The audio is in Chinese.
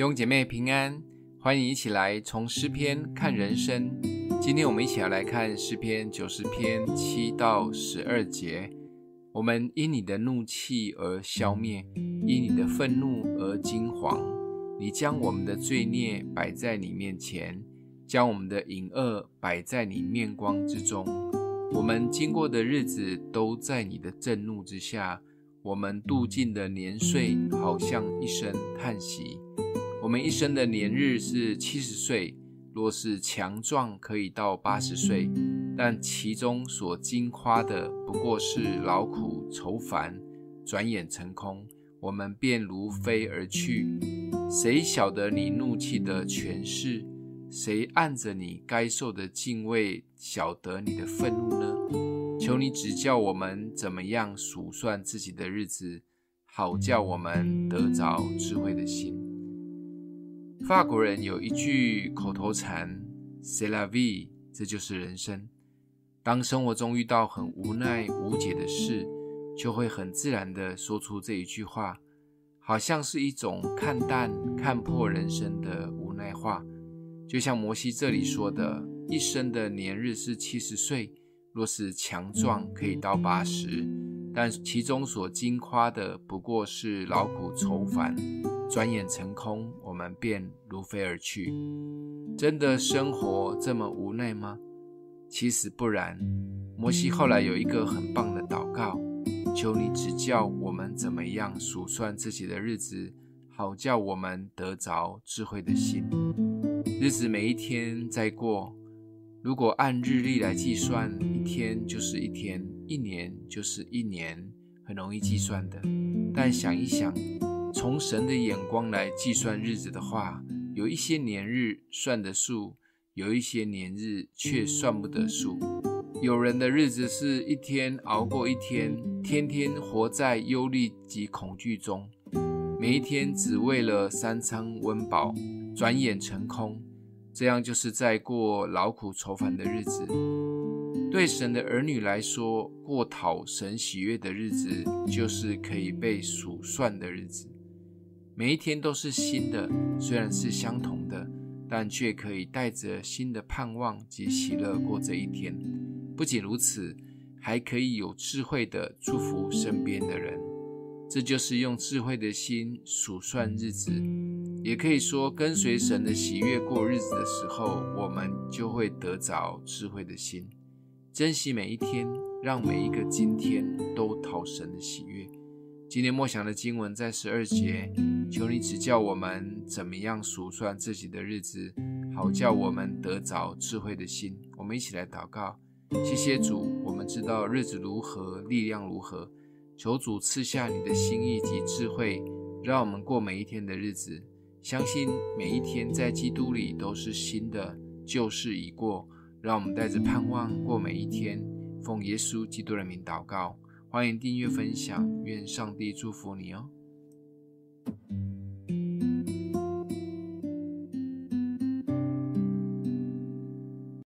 弟兄姐妹平安，欢迎一起来从诗篇看人生。今天我们一起来看诗篇九十篇七到十二节。我们因你的怒气而消灭，因你的愤怒而惊惶。你将我们的罪孽摆在你面前，将我们的隐恶摆在你面光之中。我们经过的日子都在你的震怒之下，我们度尽的年岁好像一声叹息。我们一生的年日是七十岁，若是强壮，可以到八十岁。但其中所经夸的不过是劳苦愁烦，转眼成空，我们便如飞而去。谁晓得你怒气的权势？谁按着你该受的敬畏晓得你的愤怒呢？求你指教我们怎么样数算自己的日子，好叫我们得着智慧的心。法国人有一句口头禅：“C'est la vie”，这就是人生。当生活中遇到很无奈无解的事，就会很自然地说出这一句话，好像是一种看淡、看破人生的无奈话。就像摩西这里说的：“一生的年日是七十岁，若是强壮，可以到八十，但其中所经夸的不过是劳苦愁烦，转眼成空，我们便如飞而去。”真的生活这么无奈吗？其实不然，摩西后来有一个很棒的祷告，求你指教我们怎么样数算自己的日子，好叫我们得着智慧的心。日子每一天在过，如果按日历来计算，一天就是一天，一年就是一年，很容易计算的。但想一想，从神的眼光来计算日子的话，有一些年日算得数。有一些年日却算不得数，有人的日子是一天熬过一天，天天活在忧虑及恐惧中，每一天只为了三餐温饱，转眼成空，这样就是在过劳苦愁烦的日子。对神的儿女来说，过讨神喜悦的日子，就是可以被数算的日子，每一天都是新的，虽然是相同的。但却可以带着新的盼望及喜乐过这一天。不仅如此，还可以有智慧的祝福身边的人。这就是用智慧的心数算日子。也可以说，跟随神的喜悦过日子的时候，我们就会得着智慧的心，珍惜每一天，让每一个今天都讨神的喜悦。今天默想的经文在十二节，求你指教我们怎么样数算自己的日子，好叫我们得着智慧的心。我们一起来祷告，谢谢主，我们知道日子如何，力量如何，求主赐下你的心意及智慧，让我们过每一天的日子。相信每一天在基督里都是新的，旧事已过，让我们带着盼望过每一天。奉耶稣基督的名祷告。欢迎订阅分享，愿上帝祝福你哦。